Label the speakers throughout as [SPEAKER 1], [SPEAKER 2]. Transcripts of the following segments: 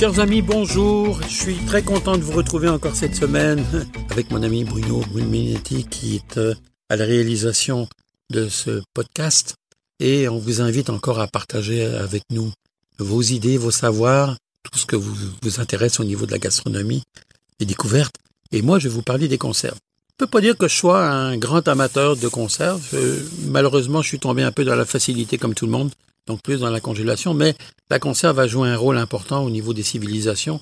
[SPEAKER 1] Chers amis, bonjour. Je suis très content de vous retrouver encore cette semaine avec mon ami Bruno Brunminetti qui est euh, à la réalisation de ce podcast. Et on vous invite encore à partager avec nous vos idées, vos savoirs, tout ce que vous, vous intéresse au niveau de la gastronomie, les découvertes. Et moi, je vais vous parler des conserves. Je peux pas dire que je sois un grand amateur de conserves. Euh, malheureusement, je suis tombé un peu dans la facilité comme tout le monde donc plus dans la congélation, mais la conserve va jouer un rôle important au niveau des civilisations.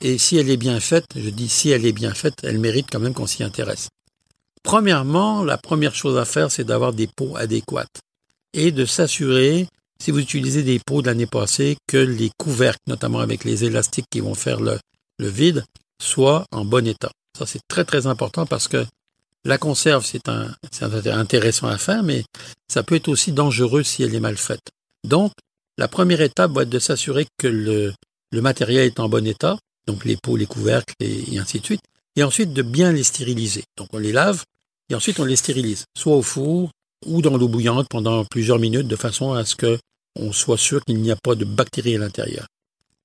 [SPEAKER 1] Et si elle est bien faite, je dis si elle est bien faite, elle mérite quand même qu'on s'y intéresse. Premièrement, la première chose à faire, c'est d'avoir des pots adéquates et de s'assurer, si vous utilisez des pots de l'année passée, que les couvercles, notamment avec les élastiques qui vont faire le, le vide, soient en bon état. Ça, c'est très très important parce que la conserve, c'est un, intéressant à faire, mais ça peut être aussi dangereux si elle est mal faite. Donc, la première étape va être de s'assurer que le, matériel est en bon état, donc les pots, les couvercles et, ainsi de suite, et ensuite de bien les stériliser. Donc on les lave et ensuite on les stérilise, soit au four ou dans l'eau bouillante pendant plusieurs minutes de façon à ce que on soit sûr qu'il n'y a pas de bactéries à l'intérieur.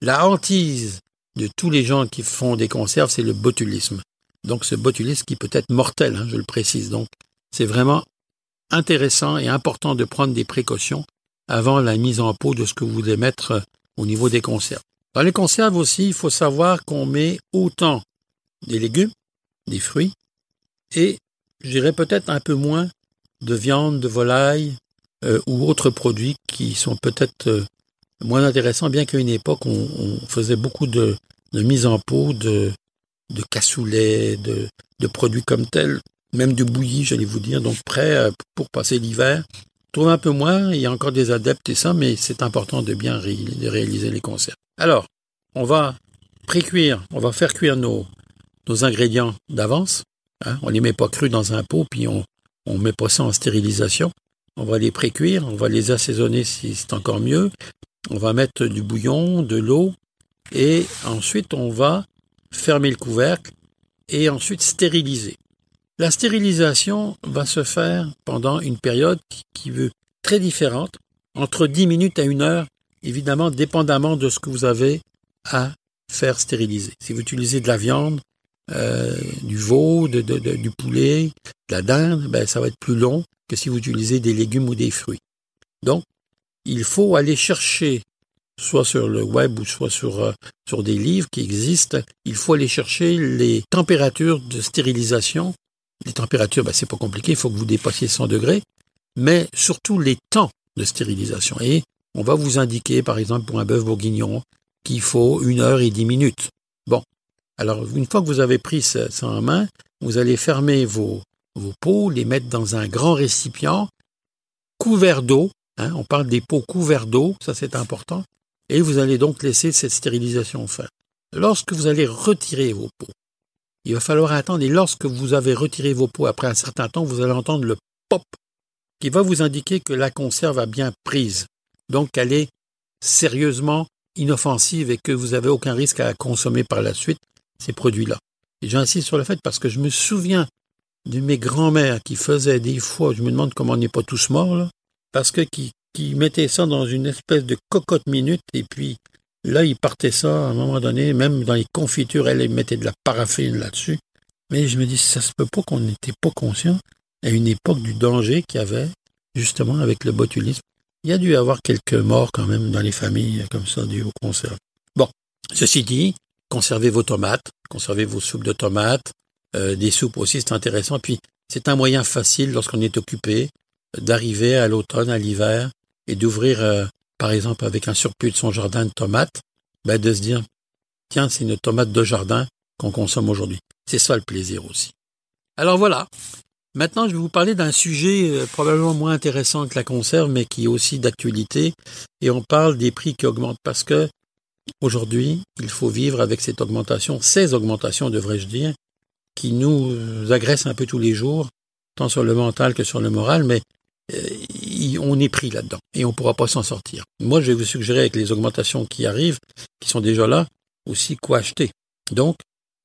[SPEAKER 1] La hantise de tous les gens qui font des conserves, c'est le botulisme. Donc ce botulisme qui peut être mortel, hein, je le précise. Donc c'est vraiment intéressant et important de prendre des précautions avant la mise en pot de ce que vous voulez mettre euh, au niveau des conserves. Dans les conserves aussi, il faut savoir qu'on met autant des légumes, des fruits, et je dirais peut-être un peu moins de viande, de volaille euh, ou autres produits qui sont peut-être euh, moins intéressants, bien qu'à une époque on, faisait beaucoup de, mise en pot de, de cassoulet, de, de produits comme tels, même du bouilli, j'allais vous dire, donc prêt pour passer l'hiver trouve un peu moins, il y a encore des adeptes et ça, mais c'est important de bien réaliser les conserves. Alors, on va pré-cuire, on va faire cuire nos, nos ingrédients d'avance. Hein. On les met pas crus dans un pot, puis on on met pas ça en stérilisation. On va les pré-cuire, on va les assaisonner si c'est encore mieux. On va mettre du bouillon, de l'eau, et ensuite on va fermer le couvercle et ensuite stériliser. La stérilisation va se faire pendant une période qui veut très différente, entre 10 minutes à une heure, évidemment dépendamment de ce que vous avez à faire stériliser. Si vous utilisez de la viande, euh, du veau, du poulet, de la dinde, ben, ça va être plus long que si vous utilisez des légumes ou des fruits. Donc, il faut aller chercher, soit sur le web ou soit sur, euh, sur des livres qui existent, il faut aller chercher les températures de stérilisation les températures, ben, c'est pas compliqué, il faut que vous dépassiez 100 degrés, mais surtout les temps de stérilisation. Et on va vous indiquer, par exemple, pour un bœuf bourguignon, qu'il faut une heure et dix minutes. Bon. Alors, une fois que vous avez pris ça, en main, vous allez fermer vos, vos pots, les mettre dans un grand récipient couvert d'eau. Hein, on parle des pots couverts d'eau, ça c'est important. Et vous allez donc laisser cette stérilisation faire. Lorsque vous allez retirer vos pots, il va falloir attendre et lorsque vous avez retiré vos pots après un certain temps, vous allez entendre le pop qui va vous indiquer que la conserve a bien prise. Donc qu'elle est sérieusement inoffensive et que vous n'avez aucun risque à consommer par la suite ces produits-là. Et j'insiste sur le fait parce que je me souviens de mes grands-mères qui faisaient des fois, je me demande comment on n'est pas tous morts, là, parce que qui, qui mettaient ça dans une espèce de cocotte minute et puis Là, il partait ça à un moment donné, même dans les confitures, elle mettait de la paraffine là-dessus. Mais je me dis, ça se peut pas qu'on n'était pas conscient à une époque du danger qu'il y avait, justement, avec le botulisme. Il y a dû y avoir quelques morts quand même dans les familles comme ça du aux conserves. Bon, ceci dit, conservez vos tomates, conservez vos soupes de tomates, euh, des soupes aussi, c'est intéressant. Puis, c'est un moyen facile lorsqu'on est occupé d'arriver à l'automne, à l'hiver, et d'ouvrir euh, par exemple avec un surplus de son jardin de tomates, ben de se dire, tiens, c'est une tomate de jardin qu'on consomme aujourd'hui. C'est ça le plaisir aussi. Alors voilà. Maintenant, je vais vous parler d'un sujet euh, probablement moins intéressant que la conserve, mais qui est aussi d'actualité. Et on parle des prix qui augmentent parce que aujourd'hui, il faut vivre avec cette augmentation, ces augmentations, devrais-je dire, qui nous agressent un peu tous les jours, tant sur le mental que sur le moral, mais euh, on est pris là-dedans et on ne pourra pas s'en sortir. Moi, je vais vous suggérer avec les augmentations qui arrivent, qui sont déjà là, aussi quoi acheter. Donc,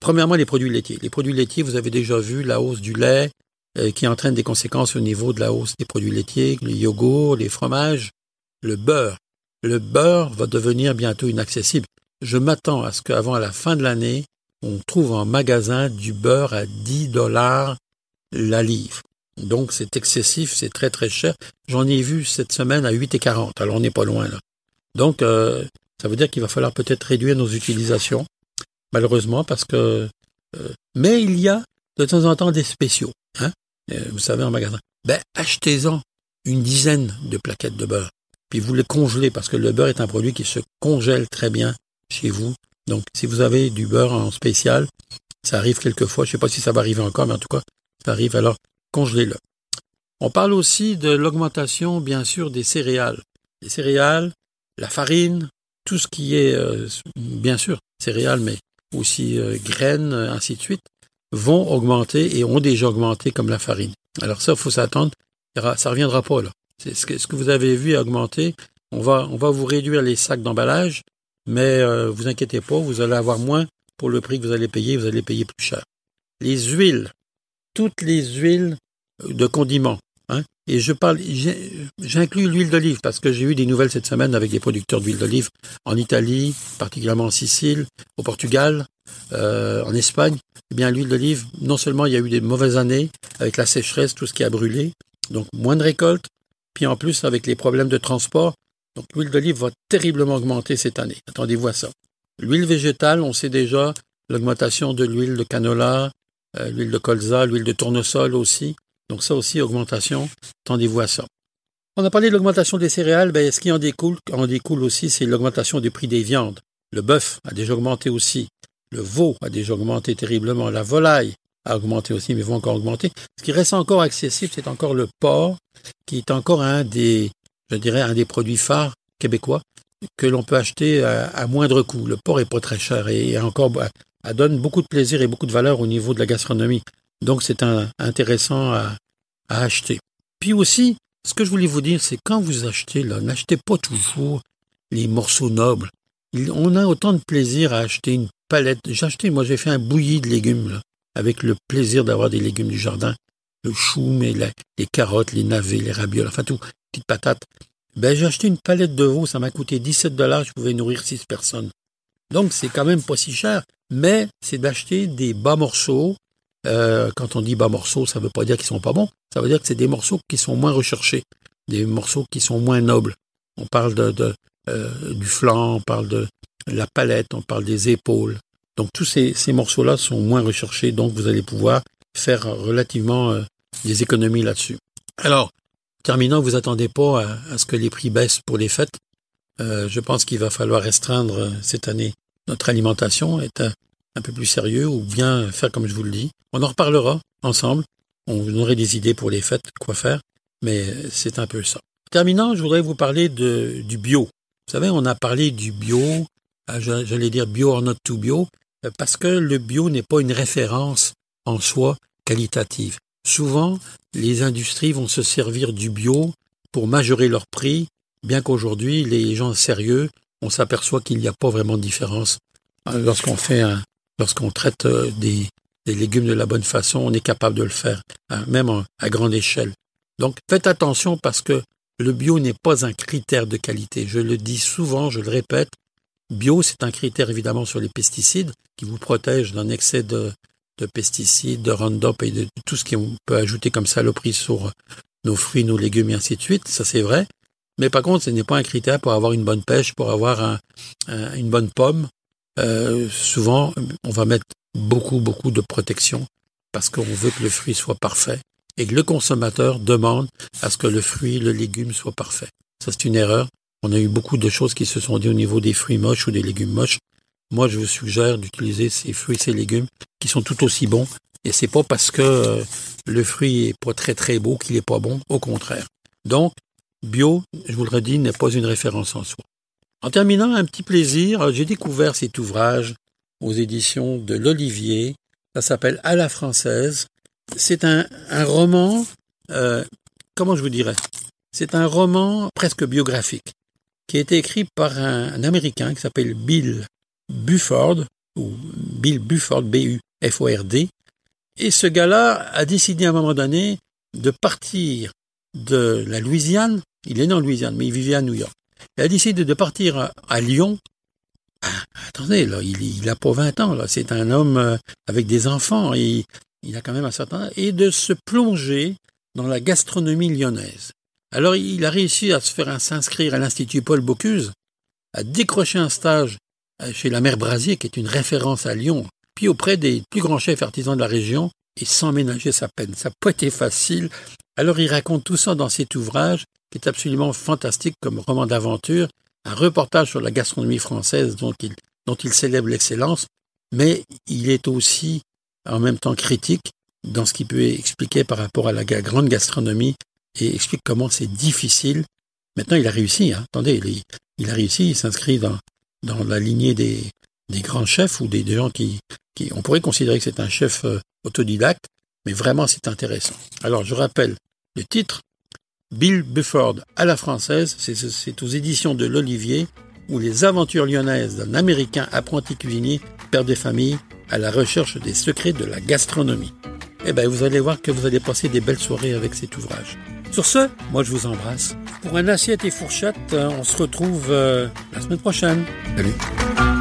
[SPEAKER 1] premièrement, les produits laitiers. Les produits laitiers, vous avez déjà vu la hausse du lait euh, qui entraîne des conséquences au niveau de la hausse des produits laitiers, les yogourts, les fromages, le beurre. Le beurre va devenir bientôt inaccessible. je m'attends à ce qu'avant la fin de l'année, on trouve en magasin du beurre à 10 dollars la livre. Donc c'est excessif, c'est très très cher. J'en ai vu cette semaine à 8,40, alors on n'est pas loin là. Donc euh, ça veut dire qu'il va falloir peut-être réduire nos utilisations, malheureusement, parce que... Euh, mais il y a de temps en temps des spéciaux, hein, euh, vous savez, en magasin. Ben, achetez-en une dizaine de plaquettes de beurre, puis vous les congelez, parce que le beurre est un produit qui se congèle très bien chez vous. Donc, si vous avez du beurre en spécial, ça arrive quelquefois, je ne sais pas si ça va arriver encore, mais en tout cas, ça arrive, alors congelez-le. On parle aussi de l'augmentation, bien sûr, des céréales. Les céréales, la farine, tout ce qui est, euh, bien sûr, céréales, mais aussi euh, graines, ainsi de suite, vont augmenter et ont déjà augmenté comme la farine. Alors ça, il faut s'attendre, ça reviendra pas là. C'est ce que, vous avez vu augmenter. On va, on va vous réduire les sacs d'emballage, mais euh, vous inquiétez pas, vous allez avoir moins pour le prix que vous allez payer, vous allez payer plus cher. Les huiles, toutes les huiles de condiments. Hein, et je parle, j'inclus l'huile d'olive parce que j'ai eu des nouvelles cette semaine avec des producteurs d'huile d'olive en Italie, particulièrement en Sicile, au Portugal, euh, en Espagne. Eh bien, l'huile d'olive, non seulement il y a eu des mauvaises années avec la sécheresse, tout ce qui a brûlé, donc moins de récoltes, puis en plus avec les problèmes de transport, donc l'huile d'olive va terriblement augmenter cette année. Attendez-vous à ça. L'huile végétale, on sait déjà l'augmentation de l'huile de canola, euh, l'huile de colza, l'huile de tournesol aussi. Donc ça aussi, augmentation, attendez-vous à ça. On a parlé de l'augmentation des céréales, ben, ce qui en découle, en découle aussi, c'est l'augmentation du prix des viandes. Le bœuf a déjà augmenté aussi. Le veau a déjà augmenté terriblement. La volaille a augmenté aussi, mais va encore augmenter. Ce qui reste encore accessible, c'est encore le porc, qui est encore un des, je dirais, un des produits phares québécois que l'on peut acheter à, moindre coût. Le porc est pas très cher et encore, bah, donne beaucoup de plaisir et beaucoup de valeur au niveau de la gastronomie. Donc c'est intéressant à, acheter. Puis aussi, ce que je voulais vous dire, c'est quand vous achetez, là, n'achetez pas toujours les morceaux nobles. on a autant de plaisir à acheter une palette. J'ai acheté, moi j'ai fait un bouilli de légumes, là, avec le plaisir d'avoir des légumes du jardin. Le chou, mais les carottes, les navets, les ravioles, enfin tout, petites patates. Ben, j'ai acheté une palette de veau, ça m'a coûté 17 dollars, je pouvais nourrir 6 personnes. Donc, c'est quand même pas si cher, mais c'est d'acheter des bas morceaux. Euh, quand on dit bas morceaux, ça ne veut pas dire qu'ils sont pas bons, ça veut dire que c'est des morceaux qui sont moins recherchés, des morceaux qui sont moins nobles. On parle de, euh, du flanc, on parle de la palette, on parle des épaules. Donc tous ces, morceaux-là sont moins recherchés, donc vous allez pouvoir faire relativement euh, des économies là-dessus. Alors, terminant, vous attendez pas à, ce que les prix baissent pour les fêtes. Euh, je pense qu'il va falloir restreindre cette année notre alimentation, être un, peu plus sérieux ou bien faire comme je vous le dis. On en reparlera ensemble. On aurait des idées pour les fêtes, quoi faire, mais c'est un peu ça. Terminant, je voudrais vous parler du bio. Vous savez, on a parlé du bio, ah, j'allais dire bio or not to bio, euh, parce que le bio n'est pas une référence en soi qualitative. Souvent, les industries vont se servir du bio pour majorer leur prix, bien qu'aujourd'hui, les gens sérieux, on s'aperçoit qu'il n'y a pas vraiment de différence. Euh, lorsqu'on fait lorsqu'on traite euh, des, légumes de la bonne façon, on est capable de le faire, hein, même à grande échelle. Donc, faites attention parce que le bio n'est pas un critère de qualité. Je le dis souvent, je le répète, Bio, c'est un critère évidemment sur les pesticides qui vous protège d'un excès de, pesticides, de Roundup et de tout ce qu'on peut ajouter comme saloperie sur nos fruits, nos légumes et ainsi de suite. Ça, c'est vrai. Mais par contre, ce n'est pas un critère pour avoir une bonne pêche, pour avoir une bonne pomme. Euh, souvent, on va mettre beaucoup, beaucoup de protection parce qu'on veut que le fruit soit parfait et que le consommateur demande à ce que le fruit, le légume soit parfait. Ça, c'est une erreur. On a eu beaucoup de choses qui se sont dites au niveau des fruits moches ou des légumes moches. Moi, je vous suggère d'utiliser ces fruits, ces légumes qui sont tout aussi bons. Et c'est pas parce que euh, le fruit est pas très très beau qu'il est pas bon. Au contraire. Donc, bio, je vous le redis, n'est pas une référence en soi. En terminant, un petit plaisir, j'ai découvert cet ouvrage aux éditions de l'Olivier. Ça s'appelle À la française. C'est un, roman, euh, comment je vous dirais? C'est un roman presque biographique qui a été écrit par un, Américain qui s'appelle Bill Bufford, ou Bill Bufford, B-U-F-O-R-D. Et ce gars-là a décidé à un moment donné de partir de la Louisiane. Il est né en Louisiane, mais il vivait à New York. Il a décidé de partir à, Lyon Ah, attendez, là, il, il a pas 20 ans, là. C'est un homme euh, avec des enfants. Et, il a quand même un certain âge. Et de se plonger dans la gastronomie lyonnaise. Alors, il a réussi à se faire s'inscrire à l'Institut Paul Bocuse, à décrocher un stage euh, chez la mère Brasier, qui est une référence à Lyon, puis auprès des plus grands chefs artisans de la région, et sans ménager sa peine. Ça n'a pas été facile. Alors il raconte tout ça dans cet ouvrage, qui est absolument fantastique comme roman d'aventure, un reportage sur la gastronomie française dont il, dont il célèbre l'excellence, mais il est aussi en même temps critique dans ce qu'il peut expliquer par rapport à la grande gastronomie et explique comment c'est difficile. Maintenant, il a réussi. Hein. Attendez, il, a réussi. Il s'inscrit dans, dans la lignée des, des grands chefs ou des, des gens qui, qui, on pourrait considérer que c'est un chef euh, autodidacte, mais vraiment c'est intéressant. Alors, je rappelle le titre Bill Bufford à la française, c'est aux éditions de l'Olivier, où les aventures lyonnaises d'un Américain apprenti cuisinier perd des familles à la recherche des secrets de la gastronomie. Eh bien, vous allez voir que vous allez passer des belles soirées avec cet ouvrage. Sur ce, moi je vous embrasse. Pour un assiette et fourchette, on se retrouve euh, la semaine prochaine. Salut